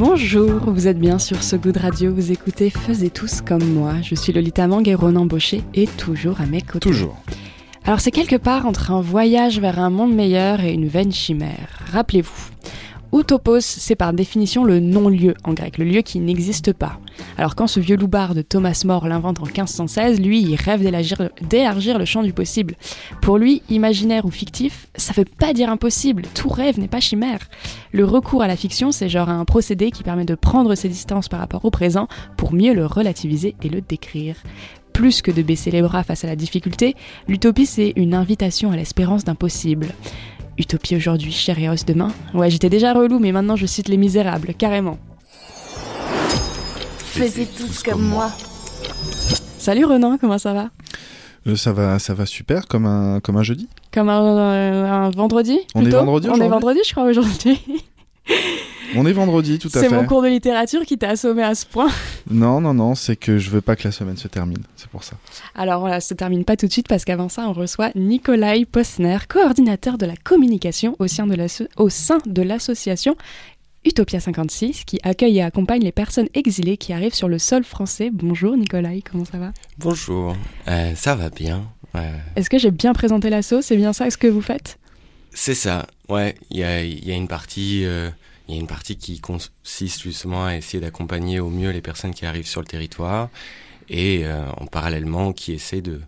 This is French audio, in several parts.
Bonjour, vous êtes bien sur ce goût de radio, vous écoutez Faisez tous comme moi. Je suis Lolita Mang et Ronan Baucher et toujours à mes côtés. Toujours. Alors c'est quelque part entre un voyage vers un monde meilleur et une vaine chimère. Rappelez-vous, Utopos, c'est par définition le non-lieu en grec, le lieu qui n'existe pas. Alors quand ce vieux loupard de Thomas More l'invente en 1516, lui, il rêve d'élargir le champ du possible. Pour lui, imaginaire ou fictif, ça veut pas dire impossible, tout rêve n'est pas chimère. Le recours à la fiction, c'est genre un procédé qui permet de prendre ses distances par rapport au présent pour mieux le relativiser et le décrire. Plus que de baisser les bras face à la difficulté, l'utopie c'est une invitation à l'espérance d'un possible. Utopie aujourd'hui, chérie os demain. Ouais, j'étais déjà relou, mais maintenant je cite Les Misérables, carrément. Faisiez tous comme moi. Salut Renan, comment ça va? Euh, ça va, ça va super comme un, comme un jeudi. Comme un, euh, un vendredi On est vendredi On est vendredi, je crois, aujourd'hui. On est vendredi, tout à C'est fait. mon cours de littérature qui t'a assommé à ce point. Non, non, non, c'est que je veux pas que la semaine se termine. C'est pour ça. Alors voilà, ça se termine pas tout de suite parce qu'avant ça, on reçoit Nikolai Posner, coordinateur de la communication au sein de l'association Utopia 56, qui accueille et accompagne les personnes exilées qui arrivent sur le sol français. Bonjour Nikolai, comment ça va? Bonjour, Euh, ça va bien. Euh, Est-ce que j'ai bien présenté l'asso? C'est bien ça ce que vous faites? C'est ça, ouais, il y a, il y a une partie... euh, il y a une partie qui consiste justement à essayer d'accompagner au mieux les personnes qui arrivent sur le territoire et euh, en parallèlement qui essaie de,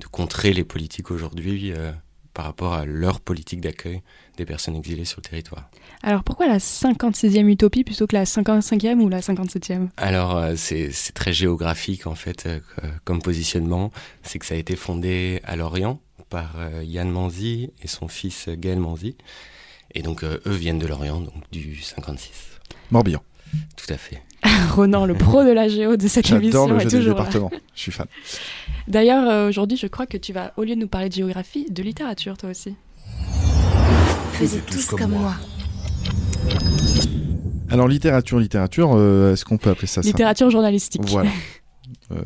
de contrer les politiques aujourd'hui euh, par rapport à leur politique d'accueil des personnes exilées sur le territoire. Alors pourquoi la 56e utopie plutôt que la 55e ou la 57e Alors euh, c'est très géographique en fait comme positionnement. C'est que ça a été fondé à Lorient par Yann Manzi et son fils Gaël Manzi. Et donc euh, eux viennent de Lorient, donc du 56. Morbihan. Tout à fait. Ronan, le pro de la géo de cette J'adore émission, le est jeu des départements. Je suis fan. D'ailleurs, euh, aujourd'hui, je crois que tu vas, au lieu de nous parler de géographie, de littérature, toi aussi. Faisiez tous comme moi. Alors littérature, littérature, euh, est-ce qu'on peut appeler ça ça Littérature journalistique. Voilà. Euh,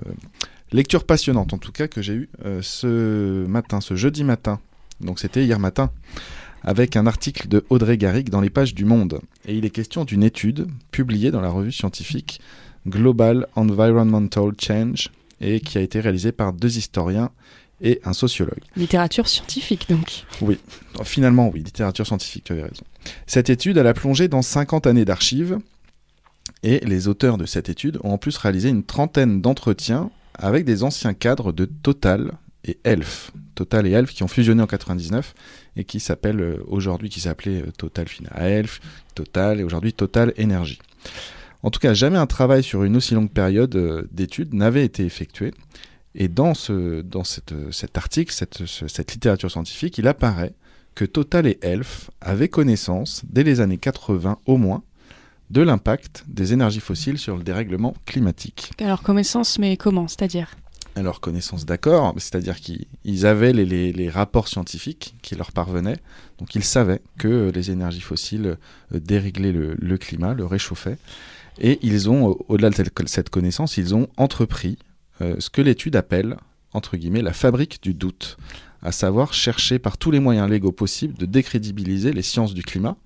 lecture passionnante en tout cas que j'ai eue euh, ce matin, ce jeudi matin. Donc c'était hier matin avec un article de Audrey Garrigue dans les pages du Monde. Et il est question d'une étude publiée dans la revue scientifique Global Environmental Change et qui a été réalisée par deux historiens et un sociologue. Littérature scientifique, donc. Oui, finalement, oui, littérature scientifique, tu avais raison. Cette étude, elle a plongé dans 50 années d'archives, et les auteurs de cette étude ont en plus réalisé une trentaine d'entretiens avec des anciens cadres de Total et Elf. Total et Elf qui ont fusionné en 99 et qui s'appellent euh, aujourd'hui, qui s'appelait euh, Total Fina Elf, Total et aujourd'hui Total Énergie. En tout cas, jamais un travail sur une aussi longue période euh, d'études n'avait été effectué. Et dans, ce, dans cette, cet article, cette, ce- cette littérature scientifique, il apparaît que Total et Elf avaient connaissance, dès les années 80 au moins, de l'impact des énergies fossiles sur le dérèglement climatique. Alors, connaissance, mais comment? C'est-à-dire? Alors, connaissance d'accord, c'est-à-dire qu'ils ils avaient les, rapports scientifiques qui leur parvenaient, donc ils savaient que les énergies fossiles euh, déréglaient le, climat, le réchauffaient, et ils ont, euh, au-delà de cette- connaissance, ils ont entrepris euh, ce que l'étude appelle, entre guillemets, la fabrique du doute, à savoir chercher par tous les moyens légaux possibles de décrédibiliser les sciences du climat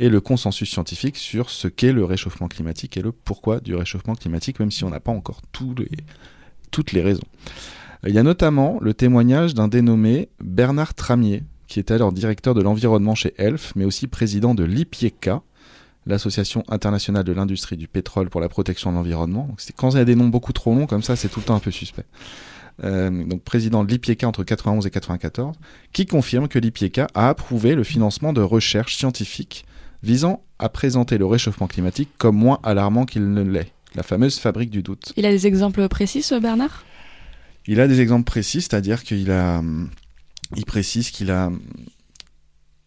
et le consensus scientifique sur ce qu'est le réchauffement climatique et le pourquoi du réchauffement climatique, même si on n'a pas encore tous les, toutes les raisons. Il y a notamment le témoignage d'un dénommé Bernard Tramier, qui était alors directeur de l'environnement chez Elf, mais aussi président de l'IPIECA, l'Association internationale de l'industrie du pétrole pour la protection de l'environnement. Quand il y a des noms beaucoup trop longs comme ça, c'est tout le temps un peu suspect. Euh, donc président de l'IPIECA entre 91 et 94, qui confirme que l'IPIECA a approuvé le financement de recherches scientifiques visant à présenter le réchauffement climatique comme moins alarmant qu'il ne l'est. La fameuse fabrique du doute. Il a des exemples précis, ce Bernard? Il a des exemples précis, c'est-à-dire qu'il a, hum, il précise qu'il a hum,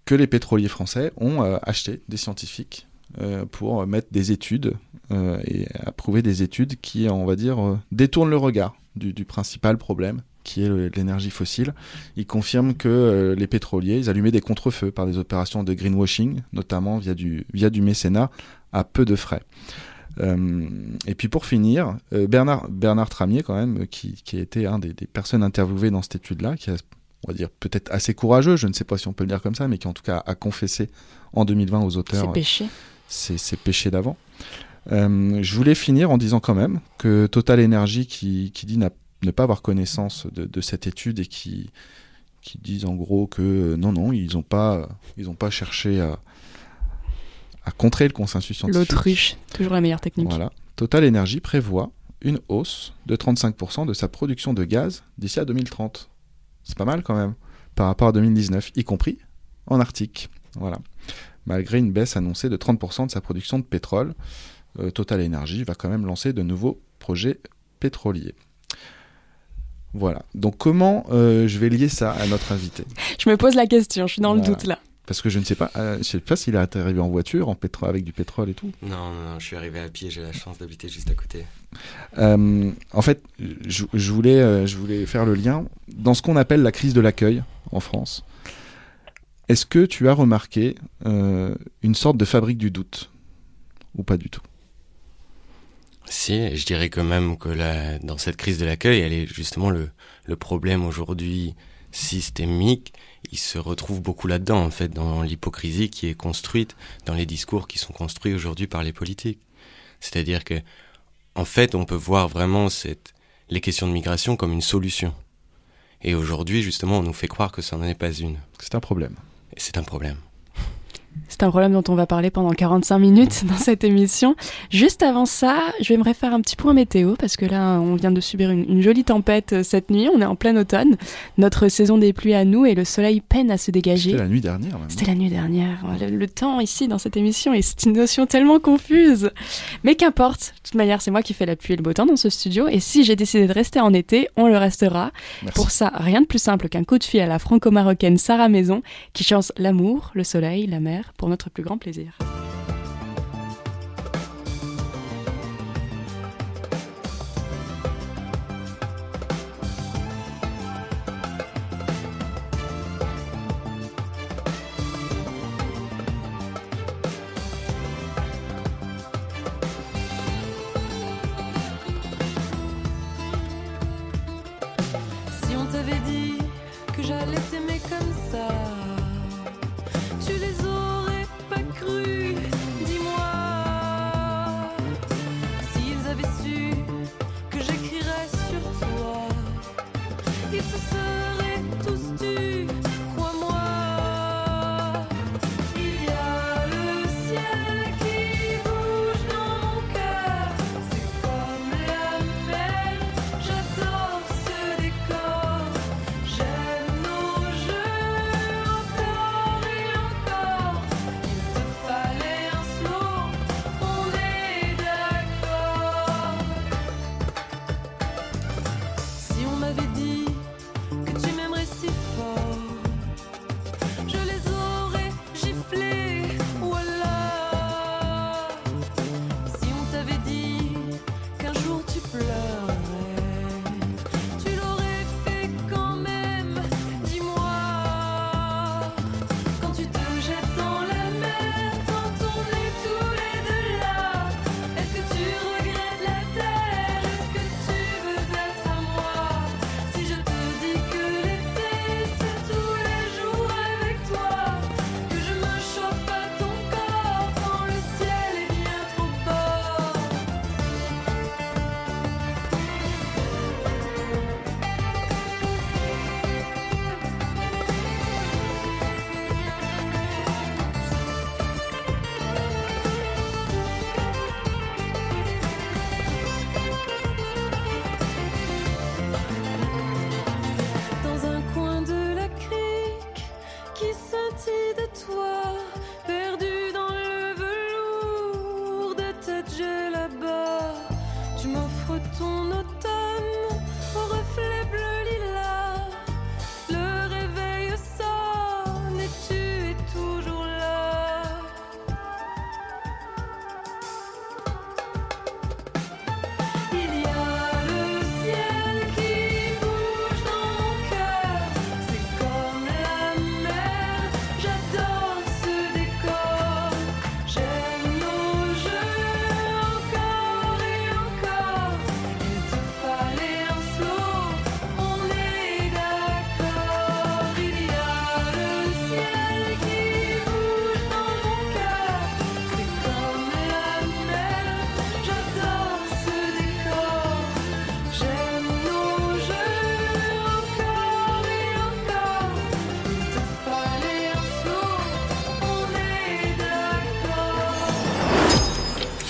que les pétroliers français ont euh, acheté des scientifiques euh, pour mettre des études euh, et approuver des études qui, on va dire, euh, détournent le regard du, du principal problème qui est l'énergie fossile. Il confirme que euh, les pétroliers, ils allumaient des contre-feux par des opérations de greenwashing, notamment via du, via du mécénat à peu de frais. Euh, et puis pour finir, euh, Bernard, Bernard Tramier, quand même, qui, qui a été un des, des personnes interviewées dans cette étude-là, qui a, on va dire, peut-être assez courageux, je ne sais pas si on peut le dire comme ça, mais qui en tout cas a confessé en 2020 aux auteurs ses, ses péchés d'avant. Euh, je voulais finir en disant quand même que Total Energy, qui, qui dit ne pas avoir connaissance de, de cette étude et qui, qui disent en gros que euh, non, non, ils n'ont pas, ils ont pas cherché à, à contrer le consensus scientifique. L'autruche, toujours la meilleure technique. Voilà. Total Energy prévoit une hausse de 35% de sa production de gaz d'ici à 2030. C'est pas mal quand même par rapport à 2019, y compris en Arctique. Voilà. Malgré une baisse annoncée de 30% de sa production de pétrole, euh, Total Energy va quand même lancer de nouveaux projets pétroliers. Voilà. Donc comment euh, je vais lier ça à notre invité? Je me pose la question, je suis dans le doute là. Parce que je ne sais pas, euh, je sais pas s'il est arrivé en voiture, en avec du pétrole et tout. Non, non, non, je suis arrivé à pied, j'ai la chance d'habiter juste à côté. Euh, en fait, je, je voulais, euh, je voulais faire le lien dans ce qu'on appelle la crise de l'accueil en France. Est-ce que tu as remarqué euh, une sorte de fabrique du doute ou pas du tout? Si, je dirais quand même que la, dans cette crise de l'accueil, elle est justement le, le problème aujourd'hui systémique. Il se retrouve beaucoup là-dedans, en fait, dans l'hypocrisie qui est construite, dans les discours qui sont construits aujourd'hui par les politiques. C'est-à-dire que, en fait, on peut voir vraiment cette, les questions de migration comme une solution. Et aujourd'hui, justement, on nous fait croire que ça n'en est pas une. C'est un problème. Et c'est un problème. C'est un problème dont on va parler pendant 45 minutes dans cette émission. Juste avant ça, j'aimerais faire un petit point météo parce que là, on vient de subir une, une jolie tempête euh, cette nuit. On est en plein automne. Notre saison des pluies à nous et le soleil peine à se dégager. C'était la nuit dernière. C'était la nuit dernière. Le, le temps ici dans cette émission est une notion tellement confuse. Mais qu'importe. De toute manière, c'est moi qui fais la pluie et le beau temps dans ce studio. Et si j'ai décidé de rester en été, on le restera. Merci. Pour ça, rien de plus simple qu'un coup de fil à la franco-marocaine Sarah Maison qui chante l'amour, le soleil, la mer pour notre plus grand plaisir.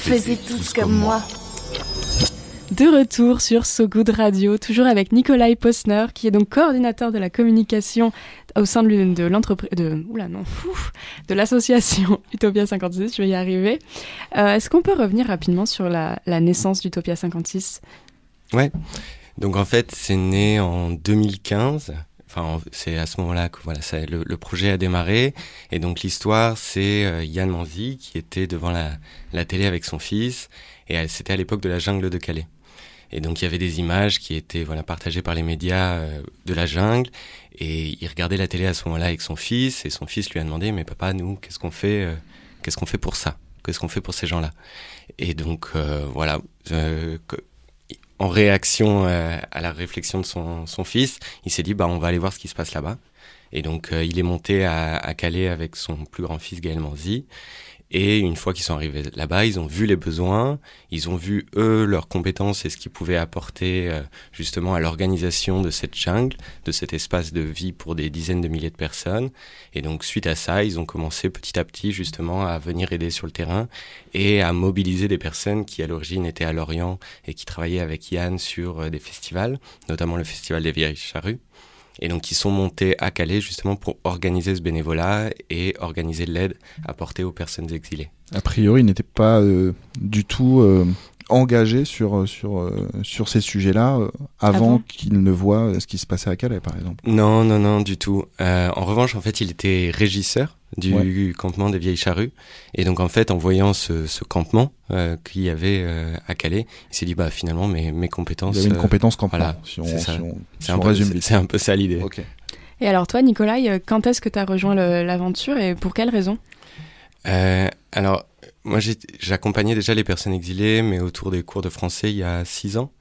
Faisez tous comme moi. De retour sur So Good Radio, toujours avec Nikolai Posner, qui est donc coordinateur de la communication au sein de, de l'entreprise de oula non ouf, de l'association Utopia 56. Je vais y arriver. Euh, Est-ce qu'on peut revenir rapidement sur la, la naissance d'Utopia 56 Ouais. Donc en fait, c'est né en 2015. Enfin, en- c'est à ce moment-là que voilà, ça, le, projet a démarré. Et donc l'histoire, c'est euh, Yann Manzi qui était devant la, télé avec son fils. Et c'était à l'époque de la jungle de Calais. Et donc il y avait des images qui étaient voilà partagées par les médias euh, de la jungle. Et il regardait la télé à ce moment-là avec son fils. Et son fils lui a demandé, mais papa, nous, qu'est-ce qu'on fait euh, Qu'est-ce qu'on fait pour ça? Qu'est-ce qu'on fait pour ces gens-là? Et donc voilà. En réaction euh, à la réflexion de son, son fils, il s'est dit bah on va aller voir ce qui se passe là-bas. Et donc euh, il est monté à, à Calais avec son plus grand fils Gaël Manzi. Et une fois qu'ils sont arrivés là-bas, ils ont vu les besoins, ils ont vu eux leurs compétences et ce qu'ils pouvaient apporter euh, justement à l'organisation de cette jungle, de cet espace de vie pour des dizaines de milliers de personnes. Et donc suite à ça, ils ont commencé petit à petit justement à venir aider sur le terrain et à mobiliser des personnes qui à l'origine étaient à Lorient et qui travaillaient avec Yann sur euh, des festivals, notamment le festival des Vieilles Charrues. Et donc ils sont montés à Calais justement pour organiser ce bénévolat et organiser l'aide apportée aux personnes exilées. A priori, il n'était pas euh, du tout euh, engagé sur, euh, sur, euh, sur ces sujets-là euh, avant Avant qu'il ne voit euh, ce qui se passait à Calais, par exemple. Non, non, non, du tout. Euh, en revanche, en fait, il était régisseur du campement des Vieilles Charrues. Et donc, en fait, en voyant ce, ce campement euh, qu'il y avait euh, à Calais, il s'est dit, bah finalement, mes, mes compétences... Il y avait une euh, compétence campement, voilà, si on, c'est si si un, un peu ça l'idée. Ok. Et alors toi, Nikolai, euh, quand est-ce que tu as rejoint le- l'aventure et pour quelle raison? Euh, alors, moi, j'ai- j'accompagnais déjà les personnes exilées, mais autour des cours de français il y a six ans.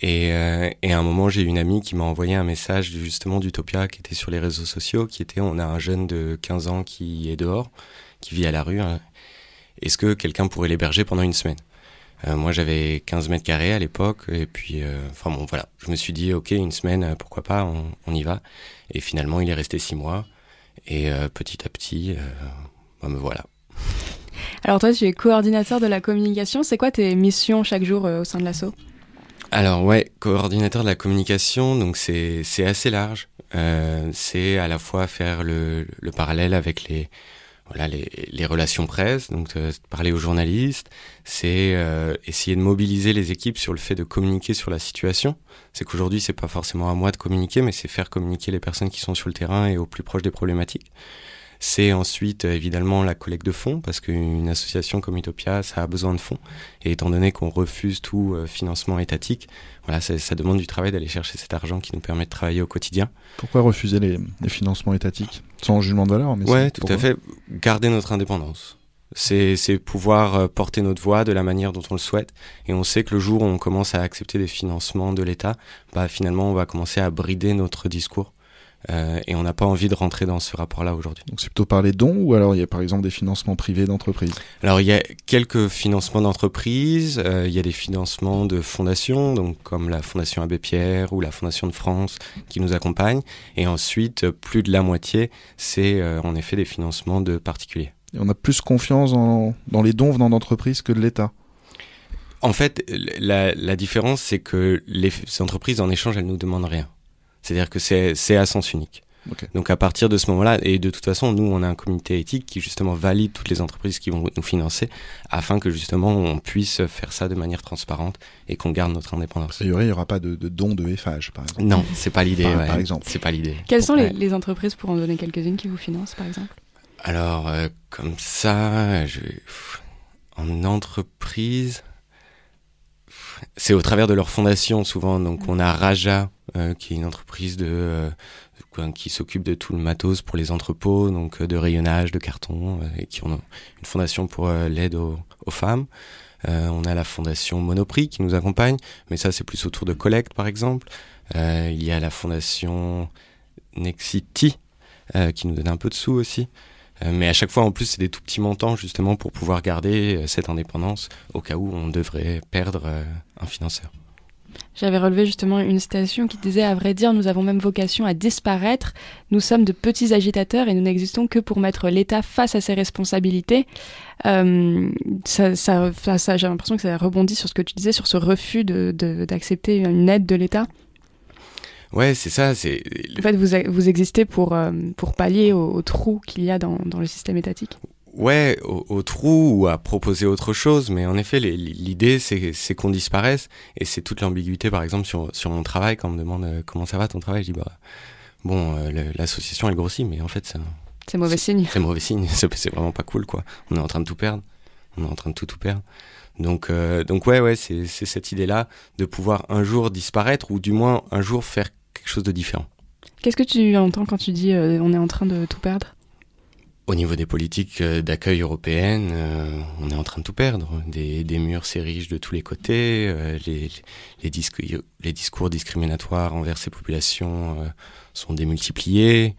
Et, euh, et à un moment, j'ai une amie qui m'a envoyé un message justement d'Utopia qui était sur les réseaux sociaux, qui était on a un jeune de 15 ans qui est dehors, qui vit à la rue. hein. Est-ce que quelqu'un pourrait l'héberger pendant une semaine? Euh, Moi, j'avais 15 mètres carrés à l'époque, et puis, euh, enfin bon, voilà. Je me suis dit, ok, une semaine, pourquoi pas, on, y va. Et finalement, il est resté six mois. Et petit à petit, bah, me voilà. Alors toi, tu es coordinateur de la communication. C'est quoi tes missions chaque jour au sein de l'asso? Alors ouais, coordinateur de la communication, donc c'est assez large. Euh, c'est à la fois faire le, le parallèle avec les voilà les, les relations presse, donc euh, parler aux journalistes, c'est euh, essayer de mobiliser les équipes sur le fait de communiquer sur la situation. C'est qu'aujourd'hui c'est pas forcément à moi de communiquer, mais c'est faire communiquer les personnes qui sont sur le terrain et au plus proche des problématiques. C'est ensuite euh, évidemment la collecte de fonds, parce qu'une association comme Utopia, ça a besoin de fonds. Et étant donné qu'on refuse tout euh, financement étatique, voilà, ça, ça demande du travail d'aller chercher cet argent qui nous permet de travailler au quotidien. Pourquoi refuser les, les financements étatiques? Sans jugement de valeur, mais Ouais, tout pourquoi? à fait. Garder notre indépendance. C'est c'est pouvoir euh, porter notre voix de la manière dont on le souhaite. Et on sait que le jour où on commence à accepter des financements de l'État, bah finalement on va commencer à brider notre discours. Euh, et on n'a pas envie de rentrer dans ce rapport-là aujourd'hui. Donc c'est plutôt par les dons ou alors il y a par exemple des financements privés d'entreprises? Alors il y a quelques financements d'entreprises, euh, il y a des financements de fondations, donc comme la Fondation Abbé Pierre ou la Fondation de France qui nous accompagnent, et ensuite plus de la moitié, c'est euh, en effet des financements de particuliers. Et on a plus confiance en- dans les dons venant d'entreprises que de l'État? En fait, la, la différence, c'est que les entreprises, en échange, elles nous demandent rien. C'est-à-dire que c'est c'est à sens unique. Donc à partir de ce moment-là, et de toute façon, nous, on a un comité éthique qui justement valide toutes les entreprises qui vont nous financer, afin que justement on puisse faire ça de manière transparente et qu'on garde notre A indépendance. priori, il n'y aura pas de, de dons de FH, par exemple. Non, c'est pas l'idée. Par- ouais. par exemple. c'est pas l'idée. Quelles sont les, Ouais. les entreprises, pour en donner quelques-unes, qui vous financent, par exemple? Alors, euh, comme ça, je... en entreprise, c'est au travers de leur fondation souvent. Donc, on a Raja, euh, qui est une entreprise de euh, qui s'occupe de tout le matos pour les entrepôts, donc euh, de rayonnage, de carton, et qui ont une fondation pour l'aide aux, aux femmes. On a la fondation Monoprix qui nous accompagne, mais ça c'est plus autour de collecte par exemple. Il y a la fondation Nexity qui nous donne un peu de sous aussi. Euh, mais à chaque fois, en plus, c'est des tout petits montants justement pour pouvoir garder euh, cette indépendance au cas où on devrait perdre euh, un financeur. J'avais relevé justement une citation qui disait À vrai dire, nous avons même vocation à disparaître. Nous sommes de petits agitateurs et nous n'existons que pour mettre l'État face à ses responsabilités. Ça, J'ai l'impression que ça rebondit sur ce que tu disais, sur ce refus d'accepter une aide de l'État. Ouais, c'est ça. C'est En fait, vous, vous existez pour, euh, pour pallier au, au trou qu'il y a dans, dans le système étatique. Ouais, au, au trou ou à proposer autre chose, mais en effet, l'idée c'est c'est qu'on disparaisse et c'est toute l'ambiguïté, par exemple sur sur mon travail quand on me demande euh, comment ça va ton travail, je dis bah bon, euh, l'association elle grossit, mais en fait c'est un- C'est mauvais signe. c'est mauvais signe, c'est vraiment pas cool quoi. On est en train de tout perdre, on est en train de tout tout perdre. Donc euh, donc ouais ouais, c'est cette idée là de pouvoir un jour disparaître ou du moins un jour faire quelque chose de différent. Qu'est-ce que tu entends quand tu dis euh, on est en train de tout perdre? Au niveau des politiques euh, d'accueil européennes, euh, on est en train de tout perdre. Des, des murs s'érigent de tous les côtés, euh, les, les, discours, les discours discriminatoires envers ces populations sont démultipliés.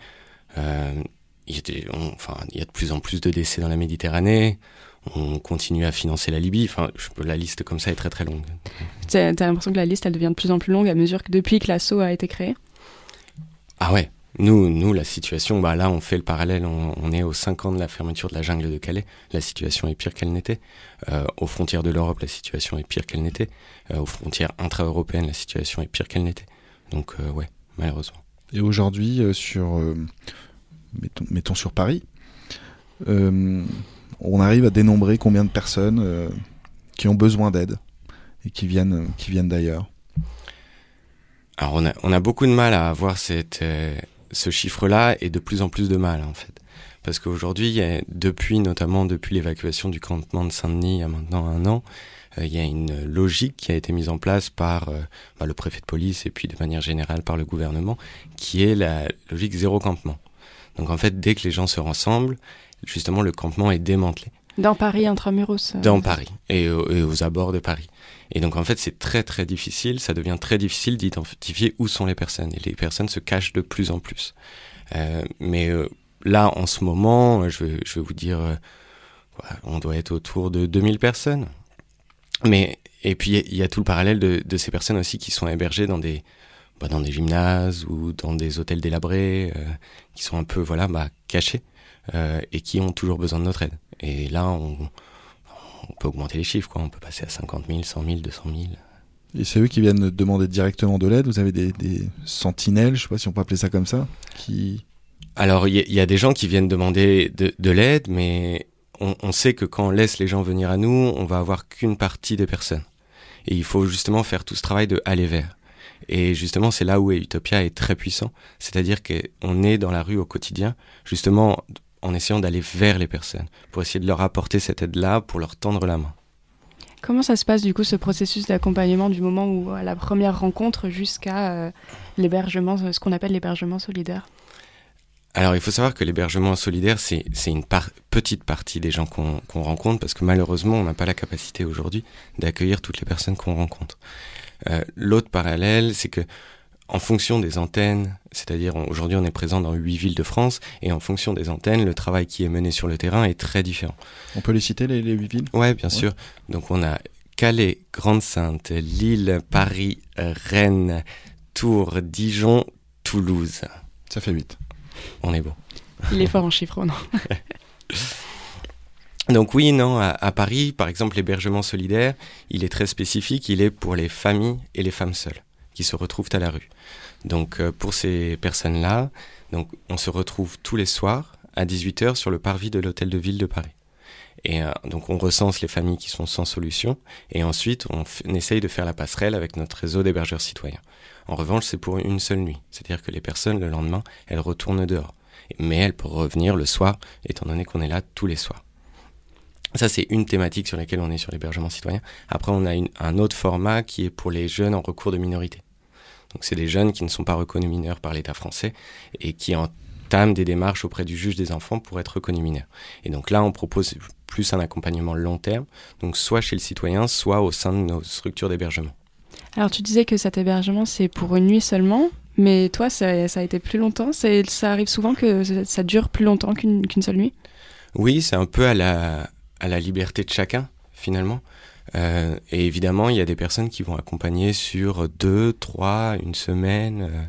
Il, y a des- on- enfin, il y a de plus en plus de décès dans la Méditerranée. On continue à financer la Libye. Enfin, je peux, la liste comme ça est très très longue. T'as t'as l'impression que la liste elle devient de plus en plus longue à mesure que depuis que l'assaut a été créé? Ah ouais. Nous, nous, la situation, bah là, on fait le parallèle. On, on est aux 5 ans de la fermeture de la jungle de Calais. La situation est pire qu'elle n'était. Euh, aux frontières de l'Europe, la situation est pire qu'elle n'était. Euh, aux frontières intra-européennes, la situation est pire qu'elle n'était. Donc, euh, ouais, malheureusement. Et aujourd'hui, euh, sur, euh, mettons, sur Paris, euh, on arrive à dénombrer combien de personnes euh, qui ont besoin d'aide et qui viennent, d'ailleurs. Alors, on a, beaucoup de mal à avoir euh, ce chiffre-là et de plus en plus de mal, en fait. Parce qu'aujourd'hui, depuis, notamment depuis l'évacuation du campement de Saint-Denis il y a maintenant un an, il y a une logique qui a été mise en place par bah, le préfet de police et puis de manière générale par le gouvernement, qui est la logique zéro campement. Donc en fait, dès que les gens se rassemblent, justement, le campement est démantelé Dans Paris intramuros euh, dans Paris et, au- et aux abords de Paris. Et donc en fait, c'est très très difficile, ça devient très difficile d'identifier où sont les personnes. Et les personnes se cachent de plus en plus. Euh, mais euh, là, en ce moment, je vais, je vais vous dire, euh, on doit être autour de 2000 personnes. Mais et puis il y a tout le parallèle de, de ces personnes aussi qui sont hébergées dans des bah, dans des gymnases ou dans des hôtels délabrés, euh, qui sont un peu voilà bah, cachés euh, et qui ont toujours besoin de notre aide. Et là, on, on peut augmenter les chiffres, quoi. On peut passer à 50 000, 100 000, 200 000. Et c'est eux qui viennent demander directement de l'aide? Vous avez des, des sentinelles, je sais pas si on peut appeler ça comme ça, qui Alors, il y, a- il y a des gens qui viennent demander de, de l'aide, mais on, on sait que quand on laisse les gens venir à nous, on va avoir qu'une partie des personnes. Et il faut justement faire tout ce travail de aller vers. Et justement, c'est là où Utopia est très puissant. C'est-à-dire qu'on est dans la rue au quotidien, justement en essayant d'aller vers les personnes, pour essayer de leur apporter cette aide-là, pour leur tendre la main. Comment ça se passe du coup ce processus d'accompagnement du moment où à la première rencontre jusqu'à euh, l'hébergement, ce qu'on appelle l'hébergement solidaire? Alors, il faut savoir que l'hébergement solidaire, c'est une par- petite partie des gens qu'on qu'on rencontre, parce que malheureusement, on n'a pas la capacité aujourd'hui d'accueillir toutes les personnes qu'on rencontre. Euh, L'autre parallèle, c'est que en fonction des antennes, c'est-à-dire aujourd'hui on est présent dans huit villes de France, et en fonction des antennes, le travail qui est mené sur le terrain est très différent. On peut les citer, les, huit villes? Ouais, bien sûr. Donc on a Calais, Grande-Sainte, Lille, Paris, Rennes, Tours, Dijon, Toulouse. Ça fait 8. On est bon. Il est fort en chiffres, non? Donc oui, non, à, Paris, par exemple, l'hébergement solidaire, il est très spécifique, il est pour les familles et les femmes seules qui se retrouvent à la rue. Donc euh, pour ces personnes-là, donc on se retrouve tous les soirs à 18h sur le parvis de l'hôtel de ville de Paris. Et euh, donc on recense les familles qui sont sans solution et ensuite on, on essaye de faire la passerelle avec notre réseau d'hébergeurs citoyens. En revanche, c'est pour une seule nuit, c'est-à-dire que les personnes le lendemain, elles retournent dehors. Mais elles peuvent revenir le soir, étant donné qu'on est là tous les soirs. Ça, c'est une thématique sur laquelle on est sur l'hébergement citoyen. Après, on a une- un autre format qui est pour les jeunes en recours de minorité. Donc, c'est des jeunes qui ne sont pas reconnus mineurs par l'État français et qui entament des démarches auprès du juge des enfants pour être reconnus mineurs. Et donc là, on propose plus un accompagnement long terme, donc soit chez le citoyen, soit au sein de nos structures d'hébergement. Alors tu disais que cet hébergement c'est pour une nuit seulement, mais toi ça, ça a été plus longtemps. Ça arrive souvent que ça- dure plus longtemps qu'une qu'une seule nuit? Oui, c'est un peu à la, à la liberté de chacun, finalement. Euh, et évidemment, il y a des personnes qui vont accompagner sur deux, trois, une semaine. euh.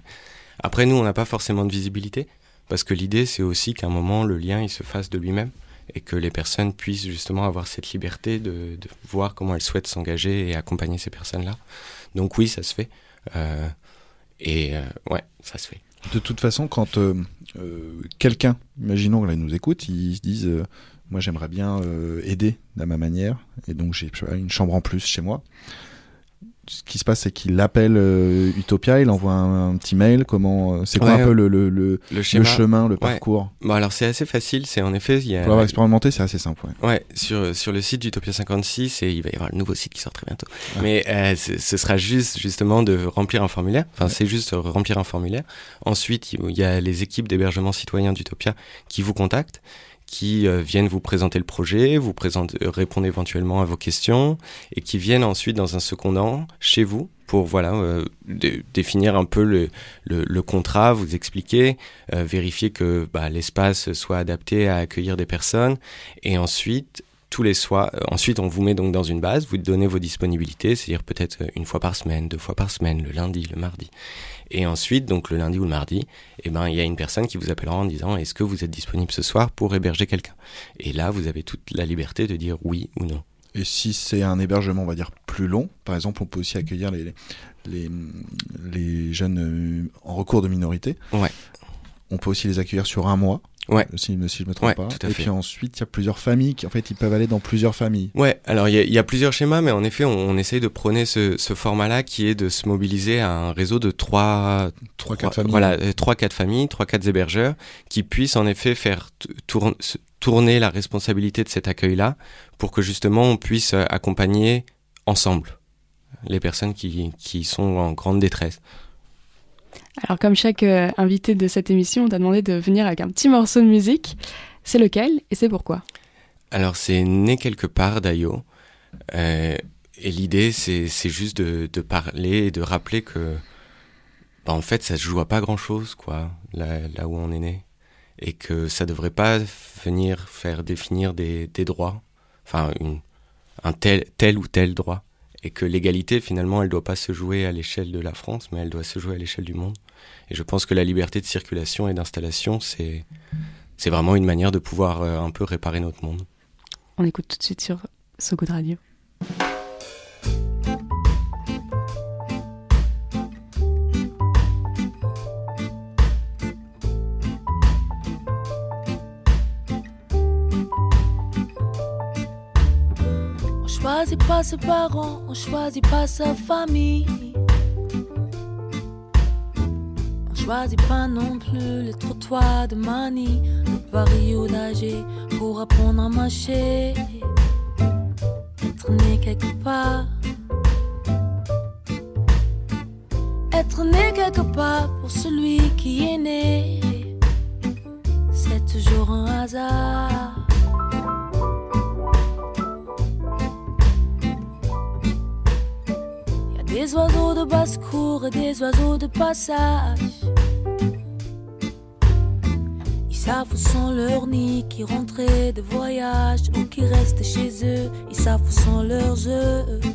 Après, nous, on n'a pas forcément de visibilité, parce que l'idée, c'est aussi qu'à un moment, le lien, il se fasse de lui-même, et que les personnes puissent justement avoir cette liberté de, voir comment elles souhaitent s'engager et accompagner ces personnes-là. Donc oui, ça se fait. Euh, et euh, ouais, ça se fait. De toute façon, quand quelqu'un, imaginons que là, il nous écoute, ils se disent Moi, j'aimerais bien euh, aider à ma manière, et donc j'ai une chambre en plus chez moi. Ce qui se passe, c'est qu'il appelle euh, Utopia, il envoie un, un petit mail. Comment euh, C'est quoi Ouais, un peu le, le, le, chemin, le Ouais. parcours? Bon, alors c'est assez facile, c'est en effet, il y a... Pour l'avoir expérimenté, c'est assez simple. ouais. Ouais, sur, sur le site d'Utopia 56, et il va y avoir le nouveau site qui sort très bientôt. Ah. Mais euh, ce sera juste justement de remplir un formulaire. Enfin, c'est juste remplir un formulaire. Ensuite, il y a les équipes d'hébergement citoyen d'Utopia qui vous contactent, qui euh, viennent vous présenter le projet, vous euh, répondent éventuellement à vos questions, et qui viennent ensuite dans un second temps chez vous pour voilà euh, dé- définir un peu le, contrat, vous expliquer, vérifier que bah, l'espace soit adapté à accueillir des personnes, et ensuite tous les soirs. ensuite, on vous met donc dans une base, vous donnez vos disponibilités, c'est-à-dire peut-être une fois par semaine, deux fois par semaine, le lundi, le mardi. Et ensuite, donc le lundi ou le mardi, eh ben, il y a une personne qui vous appellera en disant est-ce que vous êtes disponible ce soir pour héberger quelqu'un? Et là, vous avez toute la liberté de dire oui ou non. Et si c'est un hébergement, on va dire, plus long, par exemple, on peut aussi accueillir les, les, les jeunes euh, en recours de minorité. Ouais. On peut aussi les accueillir sur un mois. Ouais. Si, si je me trompe Ouais, pas. tout à Et fait. puis ensuite, il y a plusieurs familles qui, en fait, ils peuvent aller dans plusieurs familles. Ouais, alors il y, a- il y a plusieurs schémas, mais en effet, on, on essaye de prôner ce, ce format-là qui est de se mobiliser à un réseau de trois, Trois, quatre familles. Voilà, euh, trois, quatre familles, trois, quatre hébergeurs qui puissent en effet faire tourner la responsabilité de cet accueil-là pour que justement on puisse euh, accompagner ensemble les personnes qui, qui sont en grande détresse. Alors comme chaque euh, invité de cette émission, on t'a demandé de venir avec un petit morceau de musique. C'est lequel et c'est pourquoi? Alors c'est né quelque part d'Ayo. Euh, et l'idée c'est juste de, parler et de rappeler que bah, en fait ça se joue à pas grand chose quoi là, où on est né. Et que ça devrait pas venir faire définir des, droits. Enfin un tel tel ou tel droit. Et que l'égalité finalement elle doit pas se jouer à l'échelle de la France mais elle doit se jouer à l'échelle du monde et je pense que la liberté de circulation et d'installation c'est c'est vraiment une manière de pouvoir euh, un peu réparer notre monde On écoute tout de suite sur So Good Radio. On choisit pas ses parents, on choisit pas sa famille. On choisit pas non plus les trottoirs de Mani, de Paris ou pour apprendre à marcher. Être né quelque part. Être né quelque part pour celui qui est né. C'est toujours un hasard. Des oiseaux de basse-cour et des oiseaux de passage. Ils savent où sont leurs nids, qui rentraient de voyage ou qui restent chez eux. Ils savent où sont leurs œufs.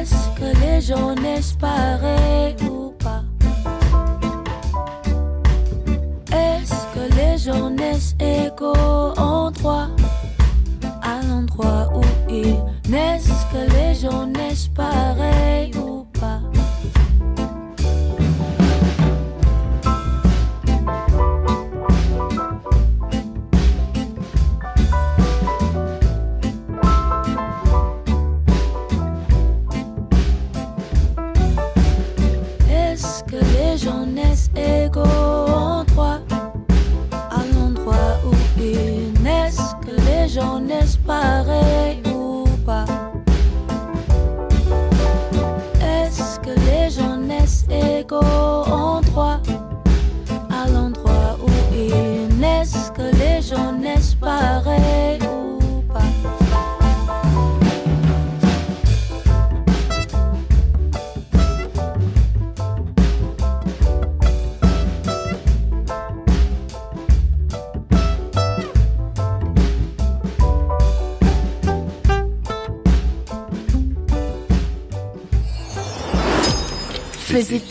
Naissent, que les gens naissent pareils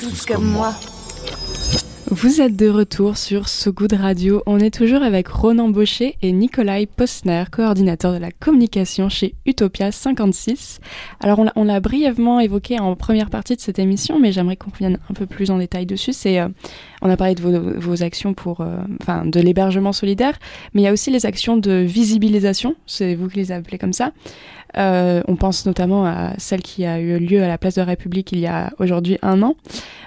tous comme moi. Vous êtes de retour sur So Good Radio. On est toujours avec Ronan Baucher et Nikolai Postner, coordinateur de la communication chez Utopia 56. Alors, on l'a- on l'a brièvement évoqué en première partie de cette émission, mais j'aimerais qu'on revienne un peu plus en détail dessus. C'est, euh, on a parlé de vos, actions pour, euh, enfin, de l'hébergement solidaire, mais il y a aussi les actions de visibilisation. C'est vous qui les appelez comme ça. Euh, on pense notamment à celle qui a eu lieu à la place de la République il y a aujourd'hui un an.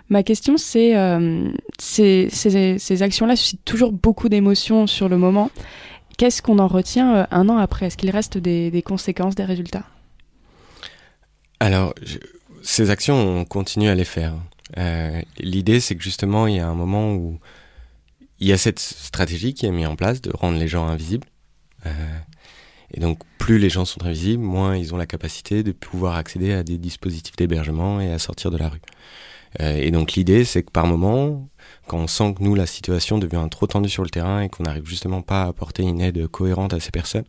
Ma question, c'est euh, ces, actions-là suscitent toujours beaucoup d'émotions sur le moment. Qu'est-ce qu'on en retient un an après? Est-ce qu'il reste des, conséquences, des résultats? Alors, ces actions, on continue à les faire. Euh, L'idée, c'est que justement, il y a un moment où il y a cette stratégie qui est mise en place de rendre les gens invisibles. Euh, et donc, plus les gens sont invisibles, moins ils ont la capacité de pouvoir accéder à des dispositifs d'hébergement et à sortir de la rue. Euh, et donc, l'idée, c'est que par moment, quand on sent que nous, la situation devient trop tendue sur le terrain et qu'on n'arrive justement pas à apporter une aide cohérente à ces personnes,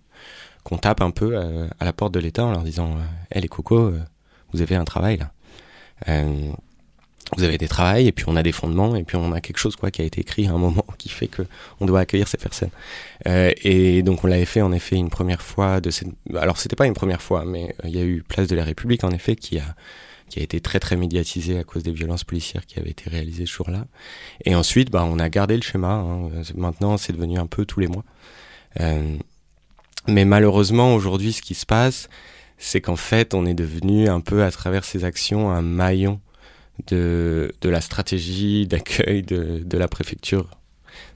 qu'on tape un peu à la porte de l'État en leur disant Hé les cocos, vous avez un travail là. Vous avez des travails et puis on a des fondements et puis on a quelque chose quoi qui a été écrit à un moment qui fait que on doit accueillir ces personnes. Euh, et donc on l'avait fait en effet une première fois de cette. Alors c'était pas une première fois, mais euh, il y a eu Place de la République en effet qui a qui a été très très médiatisé à cause des violences policières qui avaient été réalisées ce jour-là. Et ensuite, bah, on a gardé le schéma. hein. Maintenant, c'est devenu un peu tous les mois. Euh, mais malheureusement, aujourd'hui, ce qui se passe, c'est qu'en fait, on est devenu un peu, à travers ces actions, un maillon de, de la stratégie d'accueil de, de la préfecture.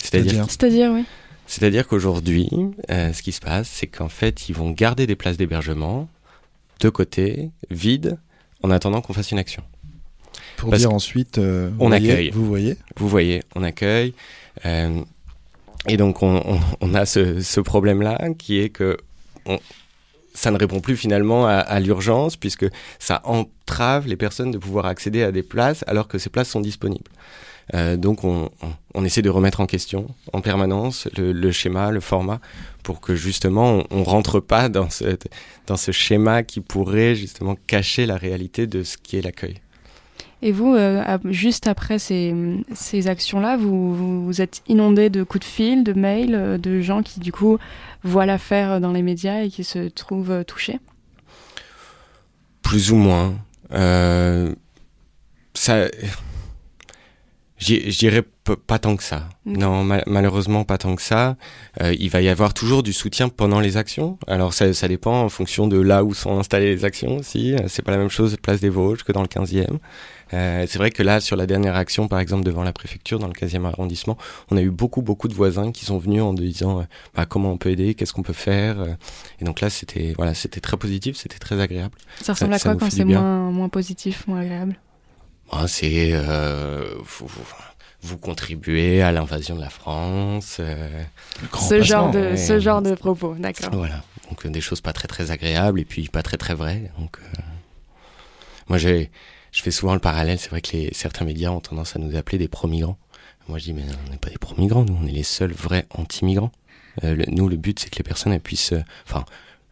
C'est-à-dire C'est-à-dire, oui. c'est-à-dire qu'aujourd'hui, euh, ce qui se passe, c'est qu'en fait, ils vont garder des places d'hébergement de côté, vides, en attendant qu'on fasse une action. Pour Parce dire ensuite, euh, on voyez- accueille. Vous voyez Vous voyez, on accueille. euh, et donc, on, on- on a ce, ce problème-là qui est que on- ça ne répond plus finalement à, l'urgence puisque ça entrave les personnes de pouvoir accéder à des places alors que ces places sont disponibles. Euh, donc, on, essaie de remettre en question en permanence le, schéma, le format, pour que justement on, on rentre pas dans, dans ce schéma qui pourrait justement cacher la réalité de ce qui est l'accueil. Et vous, euh, juste après ces, ces actions-là, vous, vous, êtes inondé de coups de fil, de mails, euh, de gens qui, du coup, voient l'affaire dans les médias et qui se trouvent euh, touchés? Plus ou moins. Euh, ça, je dirais pas tant que ça. Non, ma- malheureusement pas tant que ça. Euh, il va y avoir toujours du soutien pendant les actions. Alors ça, ça dépend en fonction de là où sont installées les actions aussi. Euh, C'est pas la même chose place des Vosges que dans le 15e. Euh, c'est vrai que là, sur la dernière action, par exemple devant la préfecture, dans le 15e arrondissement, on a eu beaucoup, beaucoup de voisins qui sont venus en disant euh, bah, comment on peut aider, qu'est-ce qu'on peut faire. euh. Et donc là, c'était voilà, c'était très positif, c'était très agréable. Ça ressemble à quoi quand c'est moins, moins positif, moins agréable? Ah, c'est euh, vous, vous- vous contribuez à l'invasion de la France. euh, ce genre, de, ouais. ce genre de propos, d'accord. Voilà. Donc euh, des choses pas très très agréables et puis pas très très vraies. Donc euh, moi j'ai je fais souvent le parallèle. C'est vrai que les certains médias ont tendance à nous appeler des pro-migrants. Moi je dis mais on n'est pas des pro-migrants. Nous on est les seuls vrais anti-migrants. Euh, le- nous le but c'est que les personnes elles puissent. euh, Enfin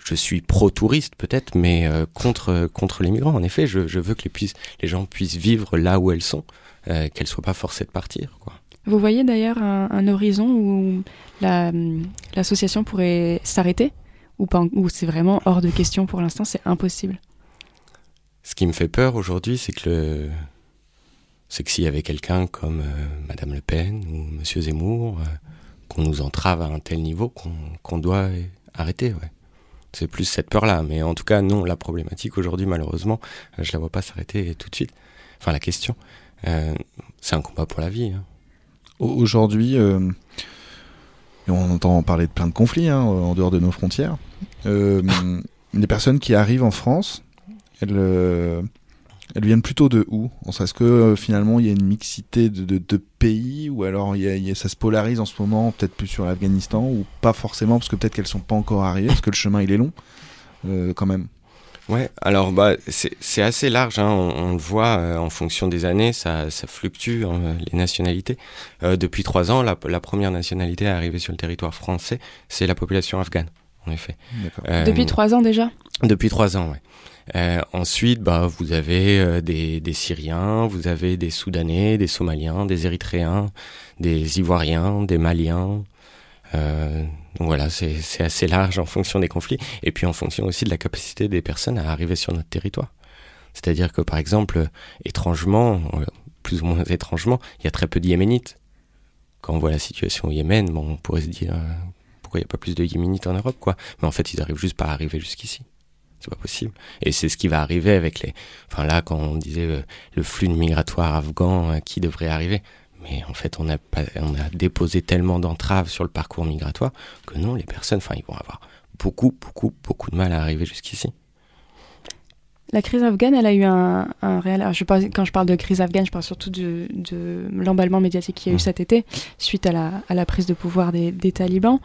je suis pro-touriste peut-être, mais euh, contre contre les migrants. En effet, je, je veux que les, puissent, les gens puissent vivre là où elles sont, euh, qu'elles soient pas forcées de partir. Quoi. Vous voyez d'ailleurs un, un horizon où la- l'association pourrait s'arrêter ou pas Ou c'est vraiment hors de question pour l'instant, c'est impossible? Ce qui me fait peur aujourd'hui, c'est que le c'est que s'il y avait quelqu'un comme euh, Madame Le Pen ou Monsieur Zemmour, euh, qu'on nous entrave à un tel niveau qu'on qu'on doit arrêter. Ouais. C'est plus cette peur-là. Mais en tout cas, non, la problématique aujourd'hui, malheureusement, euh, je la vois pas s'arrêter tout de suite. Enfin, la question, euh, c'est un combat pour la vie. hein. Au- Aujourd'hui, euh, on entend parler de plein de conflits hein, en dehors de nos frontières. Les personnes qui arrivent en France, elles, elles viennent plutôt de où Est-ce que euh, finalement il y a une mixité de, pays ou alors ça se polarise en ce moment, peut-être plus sur l'Afghanistan ou pas forcément parce que peut-être qu'elles sont pas encore arrivées parce que le chemin il est long euh, quand même. Ouais, alors bah c'est assez large, hein, on, le voit euh, en fonction des années, ça, fluctue hein, les nationalités. Depuis trois ans, la première nationalité à arriver sur le territoire français, c'est la population afghane, en effet. D'accord. Euh, Depuis trois ans déjà? Depuis trois ans, ouais. Euh, ensuite, bah, vous avez euh, des, des Syriens, vous avez des Soudanais, des Somaliens, des Érythréens, des Ivoiriens, des Maliens. Euh, donc voilà, c'est assez large en fonction des conflits et puis en fonction aussi de la capacité des personnes à arriver sur notre territoire. C'est-à-dire que par exemple, étrangement, plus ou moins étrangement, il y a très peu de Yéménites. Quand on voit la situation au Yémen, bon, on pourrait se dire euh, pourquoi il n'y a pas plus de Yéménites en Europe, quoi. Mais en fait, ils arrivent juste pas à arriver jusqu'ici. C'est pas possible. Et c'est ce qui va arriver avec les. Enfin là, quand on disait euh, le flux migratoire afghan euh, qui devrait arriver, mais en fait, on a on a déposé tellement d'entraves sur le parcours migratoire que non, les personnes, enfin, ils vont avoir beaucoup, beaucoup, beaucoup de mal à arriver jusqu'ici. La crise afghane, elle a eu un, un réel. alors, je parle- quand je parle de crise afghane, je parle surtout de, de l'emballement médiatique qu'il y a eu Mhm. cet été, suite à la, à la prise de pouvoir des, des talibans.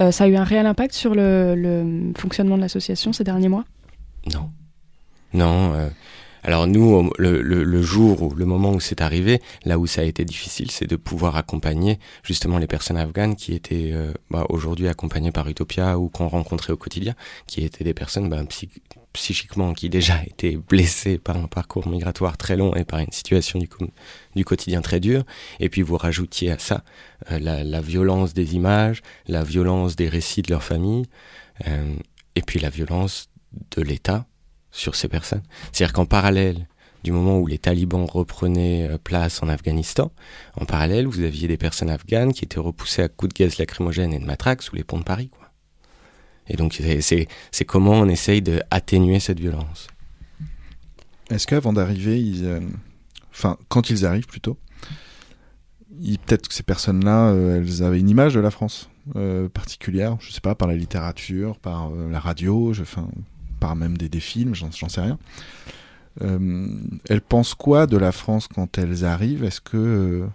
Euh, ça a eu un réel impact sur le, le fonctionnement de l'association ces derniers mois? Non. Non. euh, alors nous, le, le, le jour ou le moment où c'est arrivé, là où ça a été difficile, c'est de pouvoir accompagner justement les personnes afghanes qui étaient euh, bah, aujourd'hui accompagnées par Utopia ou qu'on rencontrait au quotidien, qui étaient des personnes bah, psy- psychiquement qui déjà étaient blessées par un parcours migratoire très long et par une situation du, quotidien très dure. Et puis vous rajoutiez à ça euh, la, violence des images, la violence des récits de leur famille, euh, et puis la violence de l'État sur ces personnes. C'est-à-dire qu'en parallèle du moment où les talibans reprenaient euh, place en Afghanistan, en parallèle, vous aviez des personnes afghanes qui étaient repoussées à coups de gaz lacrymogène et de matraques sous les ponts de Paris. Quoi. Et donc, c'est- comment on essaye de atténuer cette violence. Est-ce qu'avant d'arriver, euh, enfin, quand ils arrivent plutôt, peut-être que ces personnes-là, euh, elles avaient une image de la France euh, particulière, je sais pas, par la littérature, par la radio, je, par même des, des films, j'en sais rien. Elles pensent quoi de la France quand elles arrivent? Est-ce que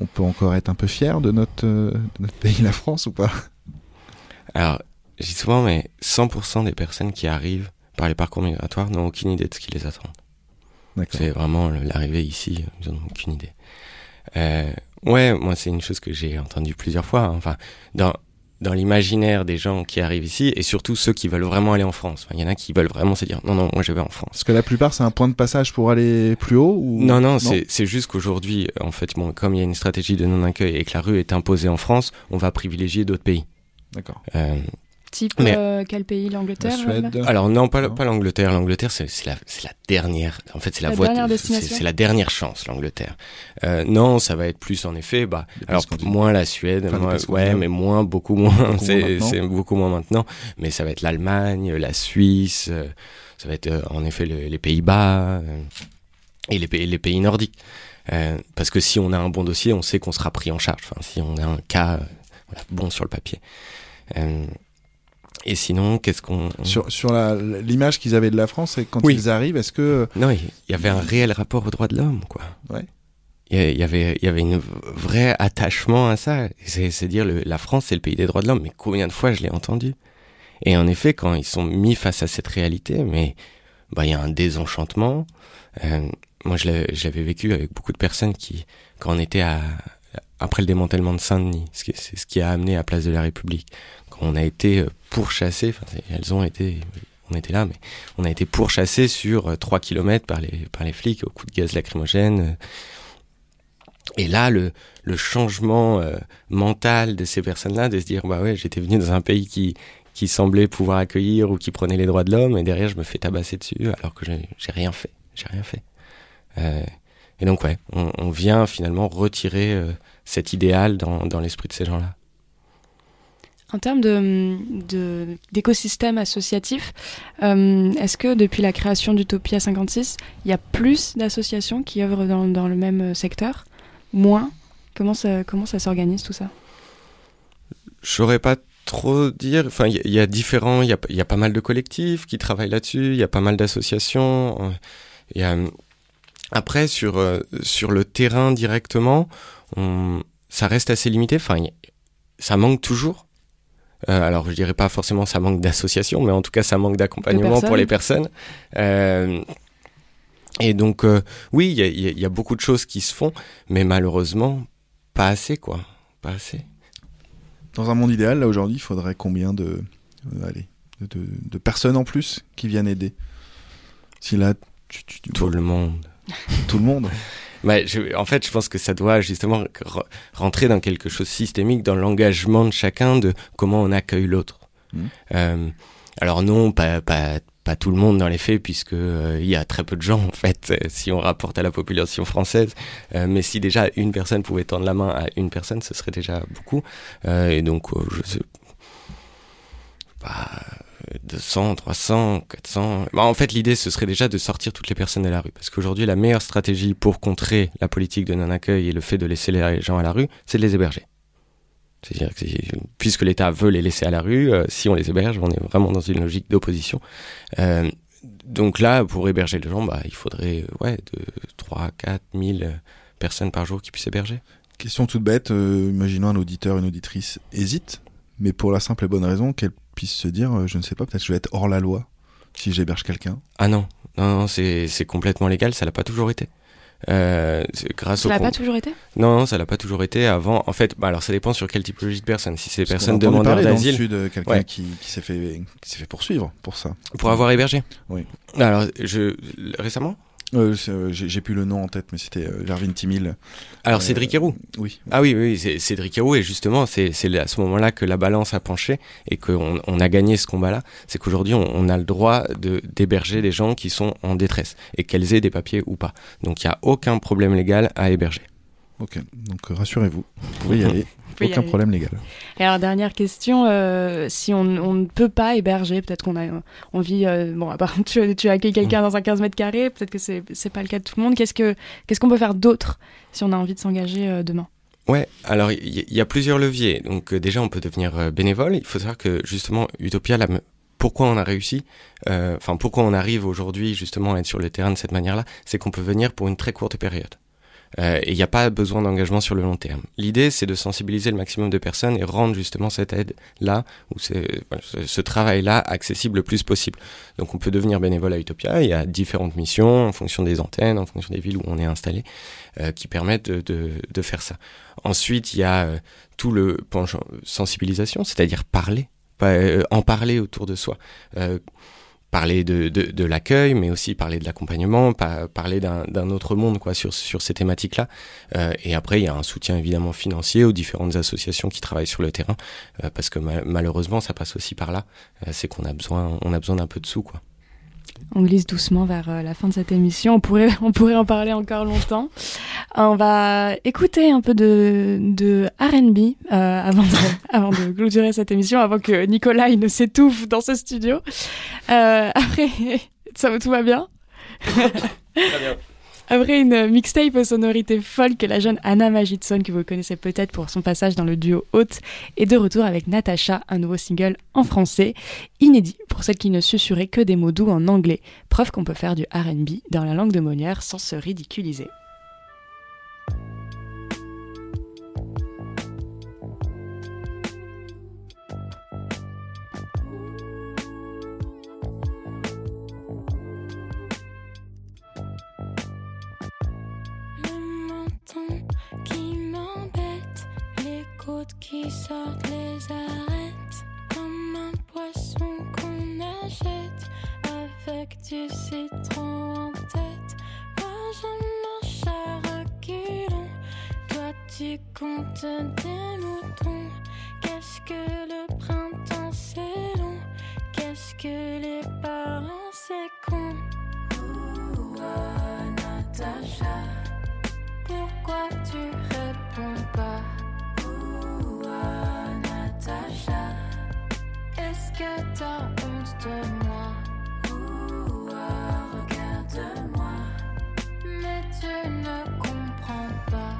on peut encore être un peu fier de notre, de notre pays, la France, ou pas? Alors, je dis souvent, mais 100% des personnes qui arrivent par les parcours migratoires n'ont aucune idée de ce qui les attend. C'est vraiment l'arrivée ici, ils n'en ont aucune idée. Euh, ouais, moi c'est une chose que j'ai entendue plusieurs fois. hein. Enfin, dans dans l'imaginaire des gens qui arrivent ici et surtout ceux qui veulent vraiment aller en France. Enfin, Il y en a qui veulent vraiment se dire non non, moi je vais en France. Parce que la plupart, c'est un point de passage pour aller plus haut ou Non, non, c'est c'est juste qu'aujourd'hui, en fait, bon, comme il y a une stratégie de non-accueil et que la rue est imposée en France, on va privilégier d'autres pays. D'accord. Euh, Type Mais- euh, quel pays? L'Angleterre La alors non, pas, l'Angleterre. L'Angleterre, c'est la, dernière. En fait, c'est la, La voie. dernière de- destination c'est la dernière chance, l'Angleterre. Euh, non, ça va être plus en effet. Bah, Des alors moins la Suède, Enfin, moins- ouais, mais moins, beaucoup moins. C'est beaucoup moins maintenant. Mais ça va être l'Allemagne, la Suisse. euh, ça va être euh, en effet le- les Pays-Bas euh, et les pays, les pays nordiques. Euh, parce que si on a un bon dossier, on sait qu'on sera pris en charge. Enfin, si on a un cas euh, voilà, bon sur le papier. Et sinon, qu'est-ce qu'on Sur, sur l'image qu'ils avaient de la France, et quand Oui. ils arrivent, est-ce que Non, il y avait un réel rapport aux droits de l'homme, quoi. Ouais. Il y avait, il y avait une vrai attachement à ça. C'est, dire le, la France, c'est le pays des droits de l'homme. Mais combien de fois je l'ai entendu? Et en effet, quand ils sont mis face à cette réalité, mais bah il y a un désenchantement. Euh, moi, je l'avais, vécu avec beaucoup de personnes qui, quand on était à, après le démantèlement de Saint-Denis. ce qui- C'est ce qui a amené à Place de la République. Quand on a été euh, pourchassés, elles ont été, on était là, mais on a été pourchassés sur euh, 3 km par les, par les flics au coup de gaz lacrymogène. euh. Et là, le, le changement euh, mental de ces personnes-là, de se dire, bah ouais, j'étais venu dans un pays qui, qui semblait pouvoir accueillir ou qui prenait les droits de l'homme, et derrière, je me fais tabasser dessus, alors que j'ai rien fait. J'ai rien fait. Euh, et donc, ouais, on, vient finalement retirer euh, cet idéal dans, dans l'esprit de ces gens-là. En termes d'écosystème associatif, euh, est-ce que depuis la création d'Utopia 56, il y a plus d'associations qui œuvrent dans, le même secteur? Moins? Comment ça, comment ça s'organise tout ça? Je saurais pas trop dire. Enfin, il y, a- différents. Il y y a pas mal de collectifs qui travaillent là-dessus. Il y a pas mal d'associations. euh, après sur euh, sur le terrain directement, ça reste assez limité. Enfin, ça manque toujours. Euh, alors, je dirais pas forcément ça manque d'associations, mais en tout cas, ça manque d'accompagnement pour les personnes. Euh, et donc, euh, oui, il y a, y y beaucoup de choses qui se font, mais malheureusement, pas assez, quoi. Pas assez. Dans un monde idéal, là aujourd'hui, il faudrait combien de, euh, allez, de, de- de personnes en plus qui viennent aider? Si là, tu, tu- tu- Tout le monde. tout le monde? Bah, je- en fait, je pense que ça doit justement re- rentrer dans quelque chose de systémique, dans l'engagement de chacun de comment on accueille l'autre. Mhm. Euh, alors non, pas, pas, pas tout le monde dans les faits, puisque euh, il y a très peu de gens en fait, euh, si on rapporte à la population française. Euh, mais si déjà une personne pouvait tendre la main à une personne, ce serait déjà beaucoup. Et donc, je sais pas. 200, 300, 400. Bah, en fait, l'idée, ce serait déjà de sortir toutes les personnes de la rue. Parce qu'aujourd'hui, la meilleure stratégie pour contrer la politique de non-accueil et le fait de laisser les gens à la rue, c'est de les héberger. C'est-à-dire que puisque l'État veut les laisser à la rue, euh, si on les héberge, on est vraiment dans une logique d'opposition. Euh, donc là, pour héberger les gens, bah, il faudrait euh, ouais, de 3, 4 000 euh, personnes par jour qui puissent héberger. Question toute bête, imaginons un auditeur, une auditrice hésite, mais pour la simple et bonne raison qu'elle puisse se dire, euh, je ne sais pas, peut-être que je vais être hors la loi si j'héberge quelqu'un. Ah non, non, non, c'est c'est complètement légal, ça l'a pas toujours été. Euh, grâce Ça au l'a pas toujours été? Non, non, ça l'a pas toujours été. Avant, en fait, bah alors ça dépend sur quelle typologie de personnes. Si c'est dans le d'asile, sud, euh, quelqu'un Ouais. qui, qui s'est fait, qui s'est fait poursuivre pour ça. pour avoir hébergé? Oui. Alors, je récemment? Euh, euh, J'ai plus le nom en tête, mais c'était euh, Gervin Timil. Alors Euh, Cédric Héroux. Oui. Ah oui, oui, c'est Cédric Héroux et justement, c'est à ce moment-là que la balance a penché et qu'on on a gagné ce combat-là. C'est qu'aujourd'hui, on, on a le droit de d'héberger des gens qui sont en détresse et qu'elles aient des papiers ou pas. Donc, il y a aucun problème légal à héberger. Ok, donc rassurez-vous, vous pouvez y aller, aucun problème légal. Et alors, dernière question, euh, si on, on ne peut pas héberger, peut-être qu'on a, on vit, euh, bon, à part tu, tu accueilles quelqu'un dans un 15 mètres carrés, peut-être que c'est, c'est pas le cas de tout le monde. Qu'est-ce que, qu'est-ce qu'on peut faire d'autre si on a envie de s'engager euh, demain? Ouais, alors il y, a plusieurs leviers. Donc euh, déjà, on peut devenir euh, bénévole. Il faut savoir que justement, Utopia, la, pourquoi on a réussi, euh, enfin pourquoi on arrive aujourd'hui justement à être sur le terrain de cette manière-là, c'est qu'on peut venir pour une très courte période. Euh, et il n'y a pas besoin d'engagement sur le long terme. L'idée, c'est de sensibiliser le maximum de personnes et rendre justement cette aide-là, ou ce, travail-là, accessible le plus possible. Donc on peut devenir bénévole à Utopia, il y a différentes missions en fonction des antennes, en fonction des villes où on est installé, euh, qui permettent de, faire ça. Ensuite, il y a euh, tout le penchant sensibilisation, c'est-à-dire parler, en parler autour de soi. Parler de, de, de l'accueil, mais aussi parler de l'accompagnement, pa- parler d'un d'un autre monde quoi sur, sur ces thématiques-là. Euh, et après, il y a un soutien évidemment financier aux différentes associations qui travaillent sur le terrain, euh, parce que ma- malheureusement, ça passe aussi par là. Euh, C'est qu'on a besoin, on a besoin d'un peu de sous, quoi. On glisse doucement vers euh, la fin de cette émission. On pourrait, on pourrait en parler encore longtemps. On va écouter un peu de, de R&B euh, avant, de, avant de clôturer cette émission, avant que Nicolas il ne s'étouffe dans ce studio. Euh, après, ça tout va bien Après une mixtape aux sonorités folk, la jeune Anna Magidson, que vous connaissez peut-être pour son passage dans le duo Haute, est de retour avec Natasha, un nouveau single en français, inédit pour celles qui ne susurraient que des mots doux en anglais. Preuve qu'on peut faire du RB dans la langue de Molière sans se ridiculiser. Qui sortent les arêtes comme un poisson qu'on achète avec du citron en tête. Moi je marche à reculons, toi tu comptes des moutons. Qu'est-ce que le printemps c'est long, qu'est-ce que que t'as honte de moi? Ouh, ah, regarde-moi, mais tu ne comprends pas.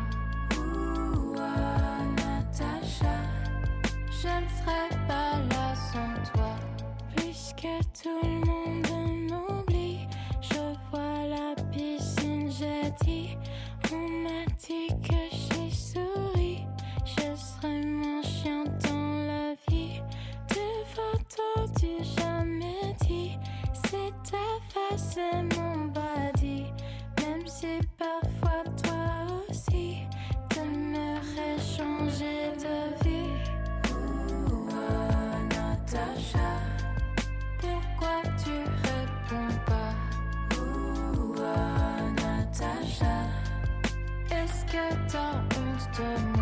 Ouh, ah, Natacha, je ne serai pas là sans toi, puisque tout le est-ce que t'as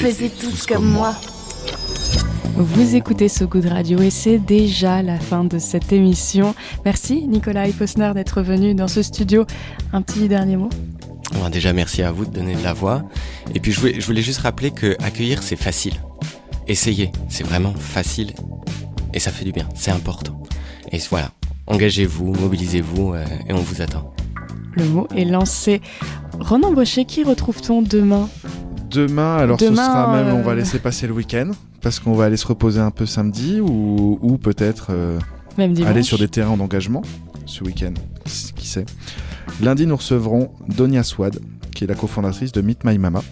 Tous comme moi. Vous écoutez So Good Radio et c'est déjà la fin de cette émission. Merci Nicolas Posner d'être venu dans ce studio. Un petit dernier mot Bon, déjà, merci à vous de donner de la voix. Et puis, je voulais, je voulais juste rappeler que accueillir, c'est facile. Essayez, c'est vraiment facile. Et ça fait du bien, c'est important. Et voilà, engagez-vous, mobilisez-vous, euh, et on vous attend. Le mot est lancé. Ronan Brochet, qui retrouve-t-on demain? Demain, alors Demain, ce sera même, on va euh, laisser passer le week-end parce qu'on va aller se reposer un peu samedi ou, ou peut-être euh, aller sur des terrains d'engagement ce week-end, qui sait. Lundi, nous recevrons Donia Swad, qui est la cofondatrice de Meet My Mama.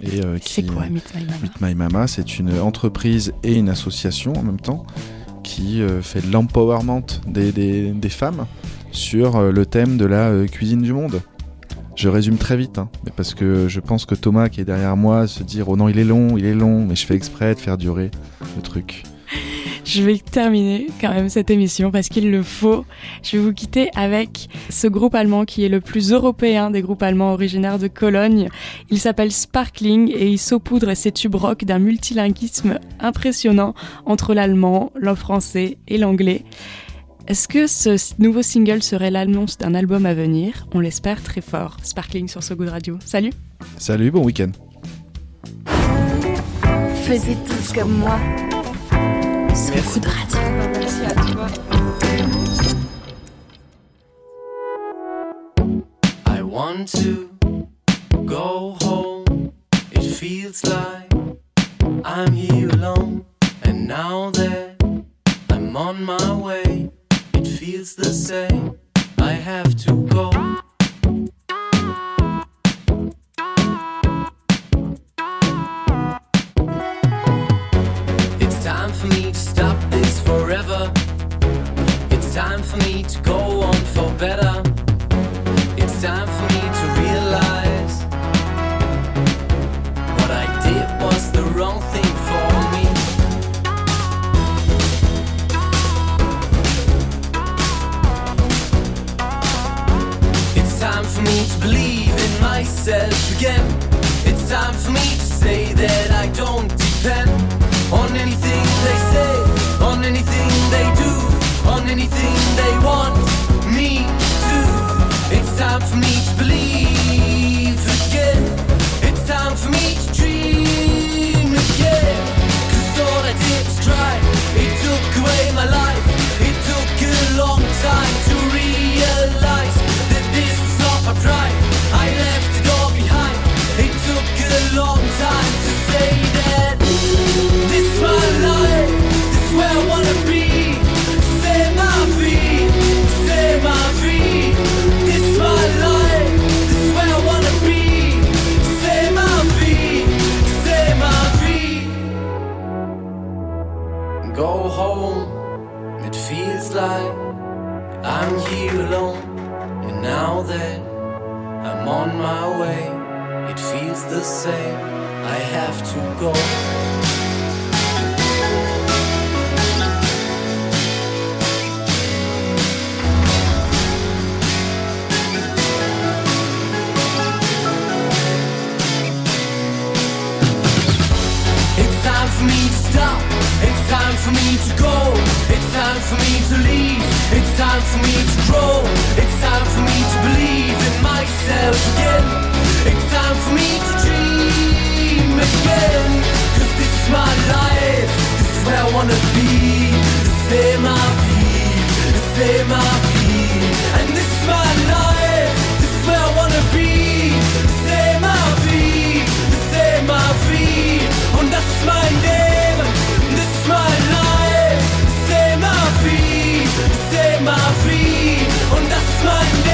Et, euh, C'est quoi Meet My Mama? Meet My Mama, c'est une entreprise et une association en même temps qui euh, fait de l'empowerment des, des- des femmes sur euh, le thème de la cuisine du monde. Je résume très vite, hein, parce que je pense que Thomas qui est derrière moi se dire oh non il est long, il est long, mais je fais exprès de faire durer le truc. Je vais terminer quand même cette émission parce qu'il le faut. Je vais vous quitter avec ce groupe allemand qui est le plus européen des groupes allemands originaires de Cologne. Il s'appelle Sparkling et il saupoudre ses tubes rock d'un multilinguisme impressionnant entre l'allemand, le français et l'anglais. Est-ce que ce nouveau single serait l'annonce d'un album à venir? On l'espère très fort. Sparkling sur So Good Radio. Salut Salut, bon week-end. Faisez tous comme moi. So Good Radio. Merci à toi. I want to go home. It feels like I'm here alone. And now that I'm on my way, feels the same. I have to go. I have to go. It's time for me to stop. It's time for me to go. It's time for me to leave. It's time for me to grow. It's time for me to believe in myself again. It's time for me to dream. dream again Cause this Mal my life. This is where I wanna be. C'est ma vie C'est ma vie And this is my life. This is where I wanna be. C'est ma vie C'est ma vie Und das ist mein Leben This is my life. C'est ma vie C'est ma vie Und das ist mein Leben